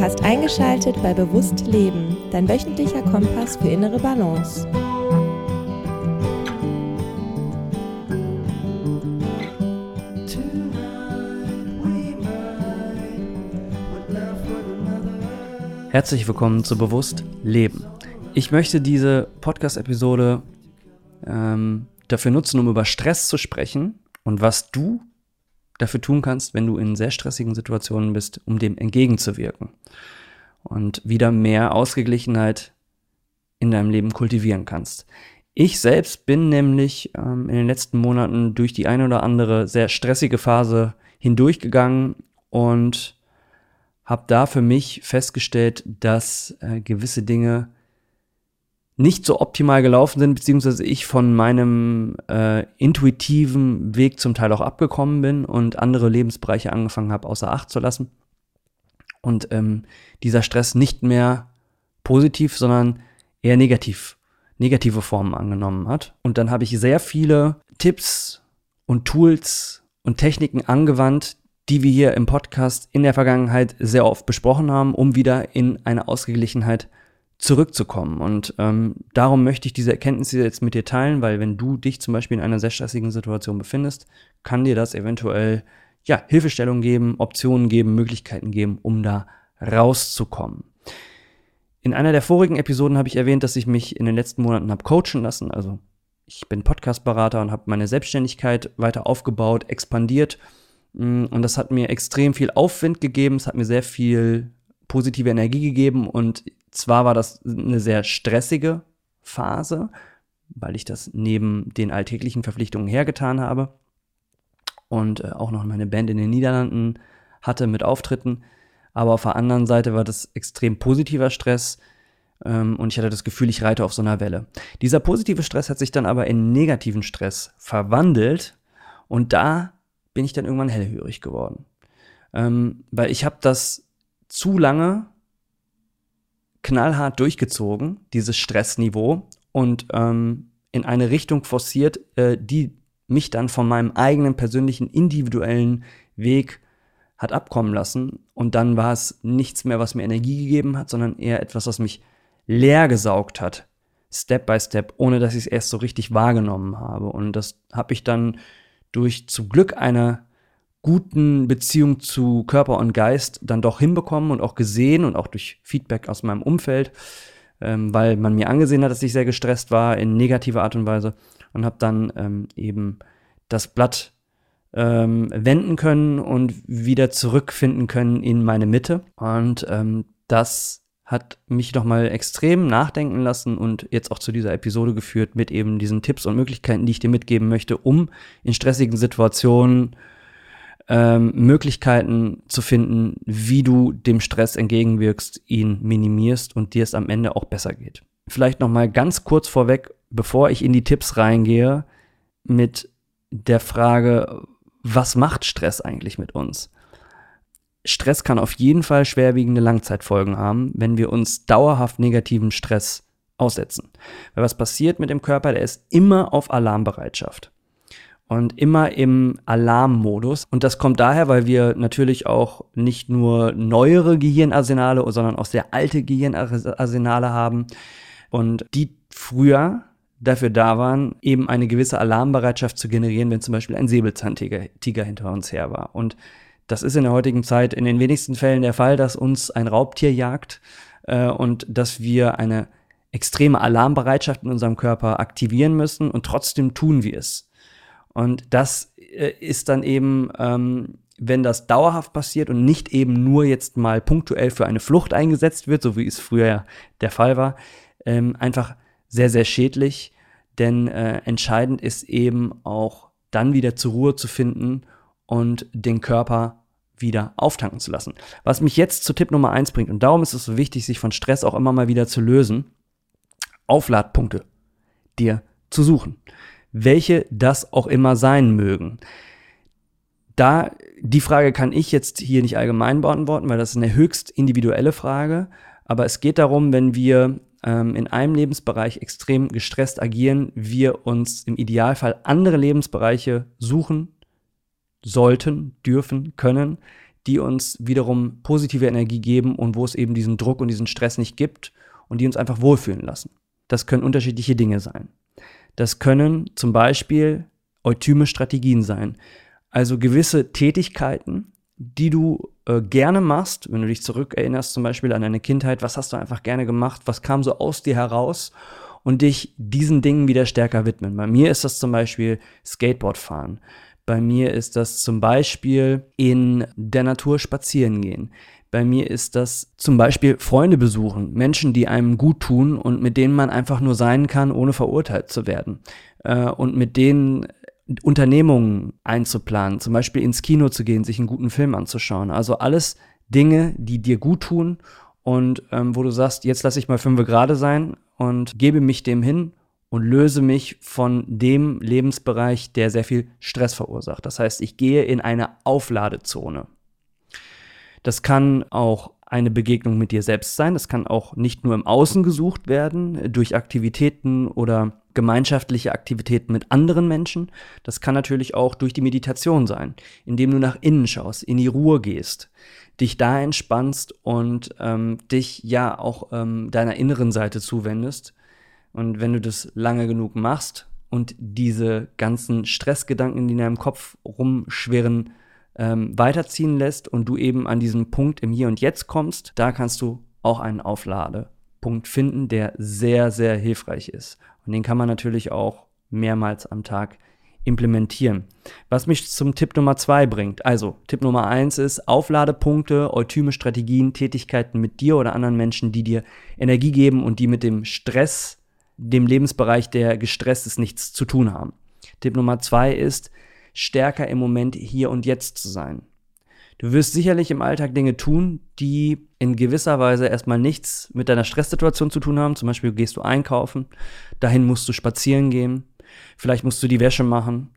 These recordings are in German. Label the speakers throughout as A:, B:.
A: Du hast eingeschaltet bei Bewusst Leben, dein wöchentlicher Kompass für innere Balance.
B: Herzlich willkommen zu Bewusst Leben. Ich möchte diese Podcast-Episode ähm, dafür nutzen, um über Stress zu sprechen und was du dafür tun kannst, wenn du in sehr stressigen Situationen bist, um dem entgegenzuwirken und wieder mehr Ausgeglichenheit in deinem Leben kultivieren kannst. Ich selbst bin nämlich ähm, in den letzten Monaten durch die eine oder andere sehr stressige Phase hindurchgegangen und habe da für mich festgestellt, dass äh, gewisse Dinge nicht so optimal gelaufen sind, beziehungsweise ich von meinem äh, intuitiven Weg zum Teil auch abgekommen bin und andere Lebensbereiche angefangen habe, außer Acht zu lassen. Und ähm, dieser Stress nicht mehr positiv, sondern eher negativ, negative Formen angenommen hat. Und dann habe ich sehr viele Tipps und Tools und Techniken angewandt, die wir hier im Podcast in der Vergangenheit sehr oft besprochen haben, um wieder in eine Ausgeglichenheit zurückzukommen. Und ähm, darum möchte ich diese Erkenntnisse jetzt mit dir teilen, weil wenn du dich zum Beispiel in einer sehr stressigen Situation befindest, kann dir das eventuell ja, Hilfestellung geben, Optionen geben, Möglichkeiten geben, um da rauszukommen. In einer der vorigen Episoden habe ich erwähnt, dass ich mich in den letzten Monaten habe coachen lassen. Also ich bin Podcast-Berater und habe meine Selbstständigkeit weiter aufgebaut, expandiert. Mm, und das hat mir extrem viel Aufwind gegeben. Es hat mir sehr viel positive Energie gegeben und zwar war das eine sehr stressige Phase, weil ich das neben den alltäglichen Verpflichtungen hergetan habe und äh, auch noch meine Band in den Niederlanden hatte mit Auftritten. Aber auf der anderen Seite war das extrem positiver Stress ähm, und ich hatte das Gefühl, ich reite auf so einer Welle. Dieser positive Stress hat sich dann aber in negativen Stress verwandelt und da bin ich dann irgendwann hellhörig geworden. Ähm, weil ich habe das zu lange knallhart durchgezogen, dieses Stressniveau, und ähm, in eine Richtung forciert, äh, die mich dann von meinem eigenen persönlichen individuellen Weg hat abkommen lassen. Und dann war es nichts mehr, was mir Energie gegeben hat, sondern eher etwas, was mich leer gesaugt hat. Step by Step, ohne dass ich es erst so richtig wahrgenommen habe. Und das habe ich dann durch zum Glück eine guten Beziehung zu Körper und Geist dann doch hinbekommen und auch gesehen und auch durch Feedback aus meinem Umfeld, ähm, weil man mir angesehen hat, dass ich sehr gestresst war in negativer Art und Weise und habe dann ähm, eben das Blatt ähm, wenden können und wieder zurückfinden können in meine Mitte. Und ähm, das hat mich nochmal extrem nachdenken lassen und jetzt auch zu dieser Episode geführt mit eben diesen Tipps und Möglichkeiten, die ich dir mitgeben möchte, um in stressigen Situationen ähm, Möglichkeiten zu finden, wie du dem Stress entgegenwirkst, ihn minimierst und dir es am Ende auch besser geht. Vielleicht noch mal ganz kurz vorweg, bevor ich in die Tipps reingehe, mit der Frage, was macht Stress eigentlich mit uns? Stress kann auf jeden Fall schwerwiegende Langzeitfolgen haben, wenn wir uns dauerhaft negativen Stress aussetzen. Weil was passiert mit dem Körper? Der ist immer auf Alarmbereitschaft und immer im Alarmmodus. Und das kommt daher, weil wir natürlich auch nicht nur neuere Gehirnarsenale, sondern auch sehr alte Gehirnarsenale haben und die früher dafür da waren, eben eine gewisse Alarmbereitschaft zu generieren, wenn zum Beispiel ein Säbelzahntiger Tiger hinter uns her war. Und das ist in der heutigen Zeit in den wenigsten Fällen der Fall, dass uns ein Raubtier jagt äh, und dass wir eine extreme Alarmbereitschaft in unserem Körper aktivieren müssen und trotzdem tun wir es. Und das äh, ist dann eben, ähm, wenn das dauerhaft passiert und nicht eben nur jetzt mal punktuell für eine Flucht eingesetzt wird, so wie es früher der Fall war, ähm, einfach sehr, sehr schädlich. Denn äh, entscheidend ist eben auch dann wieder zur Ruhe zu finden und den Körper wieder auftanken zu lassen. Was mich jetzt zu Tipp Nummer eins bringt, und darum ist es so wichtig, sich von Stress auch immer mal wieder zu lösen, Aufladpunkte dir zu suchen welche das auch immer sein mögen. Da, die Frage kann ich jetzt hier nicht allgemein beantworten, weil das ist eine höchst individuelle Frage. Aber es geht darum, wenn wir ähm, in einem Lebensbereich extrem gestresst agieren, wir uns im Idealfall andere Lebensbereiche suchen sollten, dürfen, können, die uns wiederum positive Energie geben und wo es eben diesen Druck und diesen Stress nicht gibt und die uns einfach wohlfühlen lassen. Das können unterschiedliche Dinge sein. Das können zum Beispiel eutyme Strategien sein. Also gewisse Tätigkeiten, die du äh, gerne machst, wenn du dich zurückerinnerst, zum Beispiel an deine Kindheit, was hast du einfach gerne gemacht, was kam so aus dir heraus und dich diesen Dingen wieder stärker widmen. Bei mir ist das zum Beispiel Skateboard fahren. Bei mir ist das zum Beispiel in der Natur spazieren gehen. Bei mir ist das zum Beispiel Freunde besuchen, Menschen, die einem gut tun und mit denen man einfach nur sein kann, ohne verurteilt zu werden. Äh, und mit denen Unternehmungen einzuplanen, zum Beispiel ins Kino zu gehen, sich einen guten Film anzuschauen. Also alles Dinge, die dir gut tun und ähm, wo du sagst, jetzt lasse ich mal fünf gerade sein und gebe mich dem hin und löse mich von dem Lebensbereich, der sehr viel Stress verursacht. Das heißt, ich gehe in eine Aufladezone. Das kann auch eine Begegnung mit dir selbst sein. Das kann auch nicht nur im Außen gesucht werden, durch Aktivitäten oder gemeinschaftliche Aktivitäten mit anderen Menschen. Das kann natürlich auch durch die Meditation sein, indem du nach innen schaust, in die Ruhe gehst, dich da entspannst und ähm, dich ja auch ähm, deiner inneren Seite zuwendest. Und wenn du das lange genug machst und diese ganzen Stressgedanken, die in deinem Kopf rumschwirren, ähm, weiterziehen lässt und du eben an diesen Punkt im Hier und Jetzt kommst, da kannst du auch einen Aufladepunkt finden, der sehr, sehr hilfreich ist. Und den kann man natürlich auch mehrmals am Tag implementieren. Was mich zum Tipp Nummer zwei bringt. Also, Tipp Nummer eins ist Aufladepunkte, eutyme Strategien, Tätigkeiten mit dir oder anderen Menschen, die dir Energie geben und die mit dem Stress, dem Lebensbereich, der gestresst ist, nichts zu tun haben. Tipp Nummer zwei ist, stärker im Moment hier und jetzt zu sein. Du wirst sicherlich im Alltag Dinge tun, die in gewisser Weise erstmal nichts mit deiner Stresssituation zu tun haben. Zum Beispiel gehst du einkaufen, dahin musst du spazieren gehen, vielleicht musst du die Wäsche machen,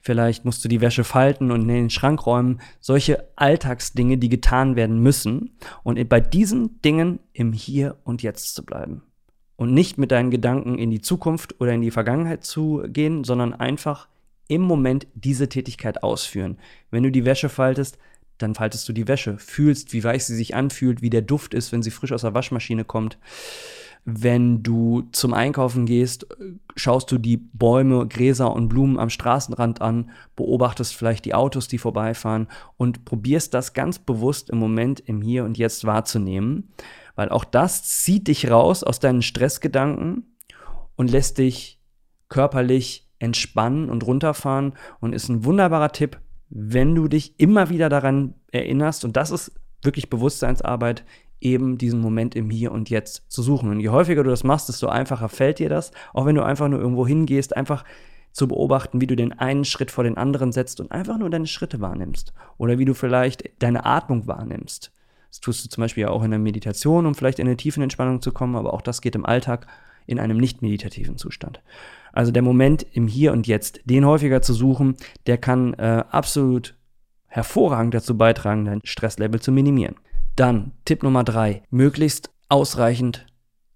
B: vielleicht musst du die Wäsche falten und in den Schrank räumen. Solche Alltagsdinge, die getan werden müssen. Und bei diesen Dingen im Hier und Jetzt zu bleiben. Und nicht mit deinen Gedanken in die Zukunft oder in die Vergangenheit zu gehen, sondern einfach im Moment diese Tätigkeit ausführen. Wenn du die Wäsche faltest, dann faltest du die Wäsche, fühlst, wie weich sie sich anfühlt, wie der Duft ist, wenn sie frisch aus der Waschmaschine kommt. Wenn du zum Einkaufen gehst, schaust du die Bäume, Gräser und Blumen am Straßenrand an, beobachtest vielleicht die Autos, die vorbeifahren und probierst das ganz bewusst im Moment, im Hier und Jetzt wahrzunehmen, weil auch das zieht dich raus aus deinen Stressgedanken und lässt dich körperlich entspannen und runterfahren und ist ein wunderbarer Tipp, wenn du dich immer wieder daran erinnerst, und das ist wirklich Bewusstseinsarbeit, eben diesen Moment im Hier und Jetzt zu suchen. Und je häufiger du das machst, desto einfacher fällt dir das. Auch wenn du einfach nur irgendwo hingehst, einfach zu beobachten, wie du den einen Schritt vor den anderen setzt und einfach nur deine Schritte wahrnimmst. Oder wie du vielleicht deine Atmung wahrnimmst. Das tust du zum Beispiel auch in der Meditation, um vielleicht in eine tiefen Entspannung zu kommen, aber auch das geht im Alltag in einem nicht meditativen Zustand. Also der Moment im Hier und Jetzt, den häufiger zu suchen, der kann äh, absolut hervorragend dazu beitragen, dein Stresslevel zu minimieren. Dann Tipp Nummer drei, möglichst ausreichend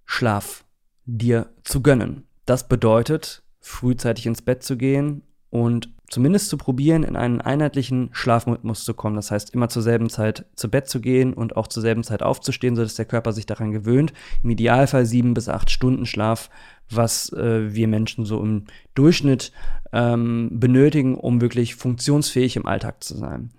B: Schlaf dir zu gönnen. Das bedeutet, frühzeitig ins Bett zu gehen und zumindest zu probieren, in einen einheitlichen Schlafrhythmus zu kommen. Das heißt, immer zur selben Zeit zu Bett zu gehen und auch zur selben Zeit aufzustehen, sodass der Körper sich daran gewöhnt. Im Idealfall sieben bis acht Stunden Schlaf, was äh, wir Menschen so im Durchschnitt ähm, benötigen, um wirklich funktionsfähig im Alltag zu sein.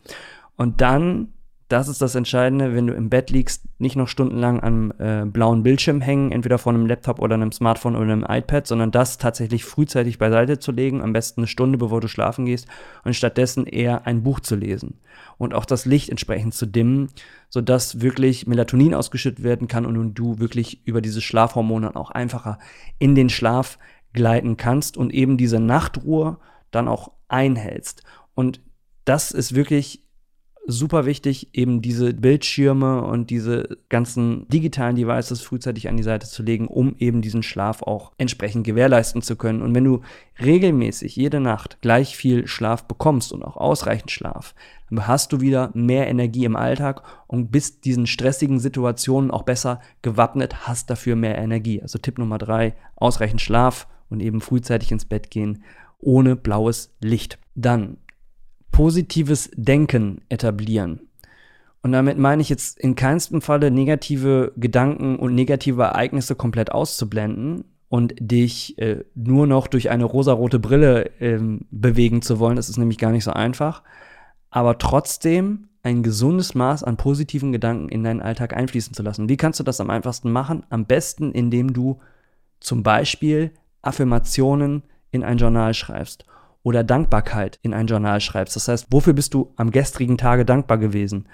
B: Und dann das ist das Entscheidende, wenn du im Bett liegst, nicht noch stundenlang am äh, blauen Bildschirm hängen, entweder vor einem Laptop oder einem Smartphone oder einem iPad, sondern das tatsächlich frühzeitig beiseite zu legen, am besten eine Stunde bevor du schlafen gehst und stattdessen eher ein Buch zu lesen und auch das Licht entsprechend zu dimmen, sodass wirklich Melatonin ausgeschüttet werden kann und du wirklich über diese Schlafhormone auch einfacher in den Schlaf gleiten kannst und eben diese Nachtruhe dann auch einhältst. Und das ist wirklich super wichtig, eben diese Bildschirme und diese ganzen digitalen Devices frühzeitig an die Seite zu legen, um eben diesen Schlaf auch entsprechend gewährleisten zu können. Und wenn du regelmäßig jede Nacht gleich viel Schlaf bekommst und auch ausreichend Schlaf, dann hast du wieder mehr Energie im Alltag und bist diesen stressigen Situationen auch besser gewappnet, hast dafür mehr Energie. Also Tipp Nummer drei, ausreichend Schlaf und eben frühzeitig ins Bett gehen ohne blaues Licht. Dann positives Denken etablieren. Und damit meine ich jetzt in keinstem Falle negative Gedanken und negative Ereignisse komplett auszublenden und dich äh, nur noch durch eine rosarote Brille ähm, bewegen zu wollen. Das ist nämlich gar nicht so einfach. Aber trotzdem ein gesundes Maß an positiven Gedanken in deinen Alltag einfließen zu lassen. Wie kannst du das am einfachsten machen? Am besten, indem du zum Beispiel Affirmationen in ein Journal schreibst oder Dankbarkeit in ein Journal schreibst. Das heißt, wofür bist du am gestrigen Tage dankbar gewesen?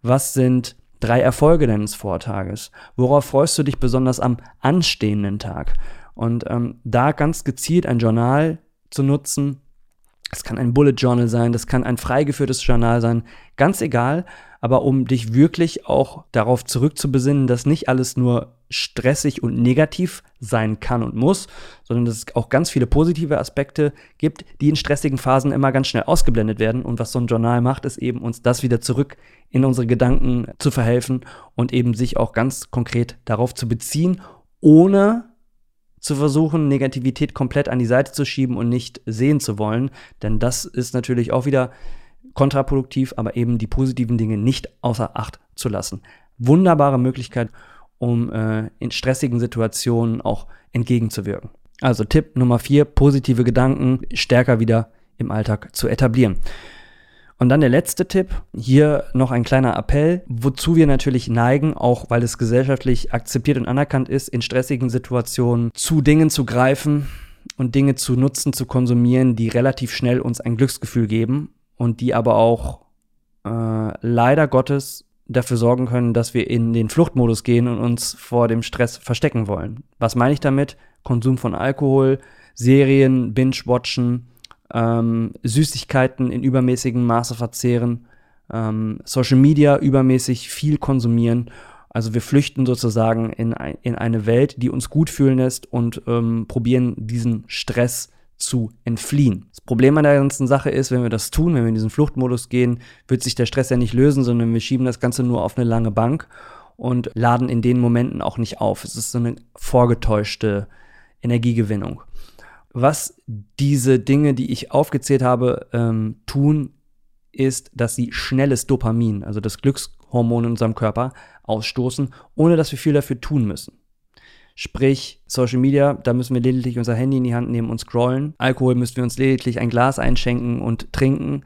B: Was sind drei Erfolge deines Vortages? Worauf freust du dich besonders am anstehenden Tag? Und ähm, da ganz gezielt ein Journal zu nutzen, das kann ein Bullet Journal sein, das kann ein freigeführtes Journal sein, ganz egal, aber um dich wirklich auch darauf zurückzubesinnen, dass nicht alles nur stressig und negativ sein kann und muss, sondern dass es auch ganz viele positive Aspekte gibt, die in stressigen Phasen immer ganz schnell ausgeblendet werden. Und was so ein Journal macht, ist eben uns das wieder zurück in unsere Gedanken zu verhelfen und eben sich auch ganz konkret darauf zu beziehen, ohne zu versuchen, Negativität komplett an die Seite zu schieben und nicht sehen zu wollen. Denn das ist natürlich auch wieder kontraproduktiv, aber eben die positiven Dinge nicht außer Acht zu lassen. Wunderbare Möglichkeit, um äh, in stressigen Situationen auch entgegenzuwirken. Also Tipp Nummer vier, positive Gedanken stärker wieder im Alltag zu etablieren. Und dann der letzte Tipp, hier noch ein kleiner Appell, wozu wir natürlich neigen, auch weil es gesellschaftlich akzeptiert und anerkannt ist, in stressigen Situationen zu Dingen zu greifen und Dinge zu nutzen, zu konsumieren, die relativ schnell uns ein Glücksgefühl geben und die aber auch äh, leider Gottes dafür sorgen können, dass wir in den Fluchtmodus gehen und uns vor dem Stress verstecken wollen. Was meine ich damit? Konsum von Alkohol, Serien, Binge-Watchen, ähm, Süßigkeiten in übermäßigem Maße verzehren, ähm, Social Media übermäßig viel konsumieren. Also wir flüchten sozusagen in, ein, in eine Welt, die uns gut fühlen lässt und ähm, probieren diesen Stress zu entfliehen. Das Problem an der ganzen Sache ist, wenn wir das tun, wenn wir in diesen Fluchtmodus gehen, wird sich der Stress ja nicht lösen, sondern wir schieben das Ganze nur auf eine lange Bank und laden in den Momenten auch nicht auf. Es ist so eine vorgetäuschte Energiegewinnung. Was diese Dinge, die ich aufgezählt habe, ähm, tun, ist, dass sie schnelles Dopamin, also das Glückshormon in unserem Körper, ausstoßen, ohne dass wir viel dafür tun müssen. Sprich, Social Media, da müssen wir lediglich unser Handy in die Hand nehmen und scrollen. Alkohol müssen wir uns lediglich ein Glas einschenken und trinken.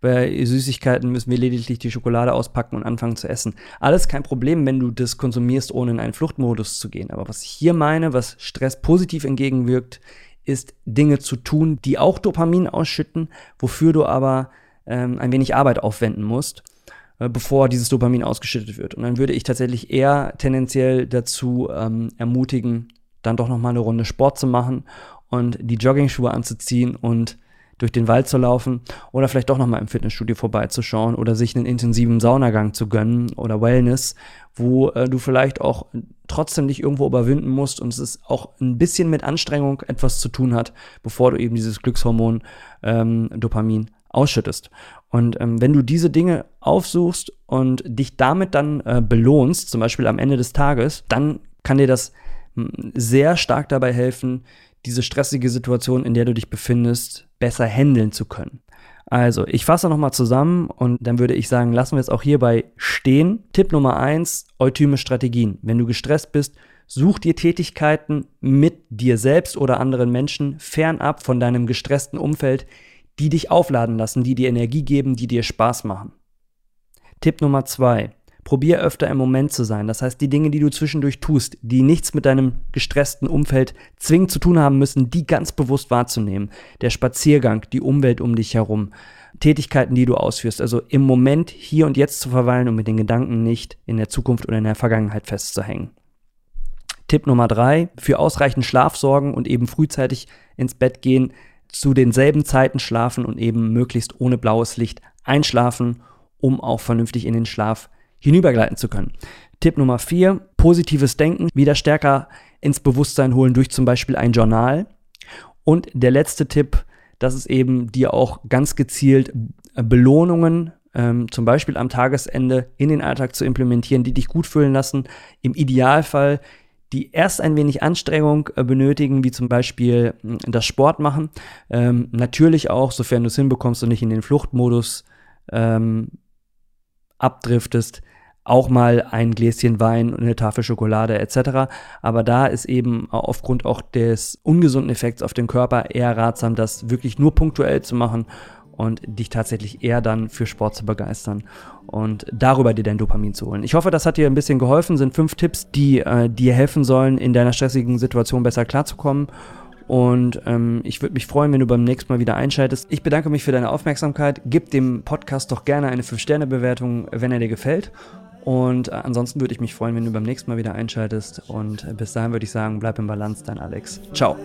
B: Bei Süßigkeiten müssen wir lediglich die Schokolade auspacken und anfangen zu essen. Alles kein Problem, wenn du das konsumierst, ohne in einen Fluchtmodus zu gehen. Aber was ich hier meine, was Stress positiv entgegenwirkt, ist Dinge zu tun, die auch Dopamin ausschütten, wofür du aber ähm, ein wenig Arbeit aufwenden musst, bevor dieses Dopamin ausgeschüttet wird. Und dann würde ich tatsächlich eher tendenziell dazu ähm, ermutigen, dann doch noch mal eine Runde Sport zu machen und die Jogging-Schuhe anzuziehen und durch den Wald zu laufen oder vielleicht doch nochmal im Fitnessstudio vorbeizuschauen oder sich einen intensiven Saunagang zu gönnen oder Wellness, wo äh, du vielleicht auch trotzdem dich irgendwo überwinden musst und es ist auch ein bisschen mit Anstrengung etwas zu tun hat, bevor du eben dieses Glückshormon ähm, Dopamin ausschüttest. Und ähm, wenn du diese Dinge aufsuchst und dich damit dann äh, belohnst, zum Beispiel am Ende des Tages, dann kann dir das sehr stark dabei helfen, diese stressige Situation, in der du dich befindest, besser handeln zu können. Also, ich fasse nochmal zusammen und dann würde ich sagen, lassen wir es auch hierbei stehen. Tipp Nummer eins: eutyme Strategien. Wenn du gestresst bist, such dir Tätigkeiten mit dir selbst oder anderen Menschen fernab von deinem gestressten Umfeld, die dich aufladen lassen, die dir Energie geben, die dir Spaß machen. Tipp Nummer zwei: Probier öfter im Moment zu sein. Das heißt, die Dinge, die du zwischendurch tust, die nichts mit deinem gestressten Umfeld zwingend zu tun haben müssen, die ganz bewusst wahrzunehmen. Der Spaziergang, die Umwelt um dich herum, Tätigkeiten, die du ausführst. Also im Moment hier und jetzt zu verweilen und mit den Gedanken nicht in der Zukunft oder in der Vergangenheit festzuhängen. Tipp Nummer drei, für ausreichend Schlaf sorgen und eben frühzeitig ins Bett gehen, zu denselben Zeiten schlafen und eben möglichst ohne blaues Licht einschlafen, um auch vernünftig in den Schlaf hinübergleiten zu können. Tipp Nummer vier, positives Denken wieder stärker ins Bewusstsein holen durch zum Beispiel ein Journal. Und der letzte Tipp, das ist eben dir auch ganz gezielt Belohnungen ähm, zum Beispiel am Tagesende in den Alltag zu implementieren, die dich gut fühlen lassen. Im Idealfall die erst ein wenig Anstrengung äh, benötigen, wie zum Beispiel äh, das Sport machen. Ähm, natürlich auch, sofern du es hinbekommst und nicht in den Fluchtmodus ähm, abdriftest, auch mal ein Gläschen Wein und eine Tafel Schokolade etc. Aber da ist eben aufgrund auch des ungesunden Effekts auf den Körper eher ratsam, das wirklich nur punktuell zu machen und dich tatsächlich eher dann für Sport zu begeistern und darüber dir dein Dopamin zu holen. Ich hoffe, das hat dir ein bisschen geholfen. Sind fünf Tipps, die äh, dir helfen sollen, in deiner stressigen Situation besser klarzukommen. Und ähm, ich würde mich freuen, wenn du beim nächsten Mal wieder einschaltest. Ich bedanke mich für deine Aufmerksamkeit. Gib dem Podcast doch gerne eine 5-Sterne-Bewertung, wenn er dir gefällt. Und äh, ansonsten würde ich mich freuen, wenn du beim nächsten Mal wieder einschaltest. Und äh, bis dahin würde ich sagen, bleib im Balance, dein Alex. Ciao.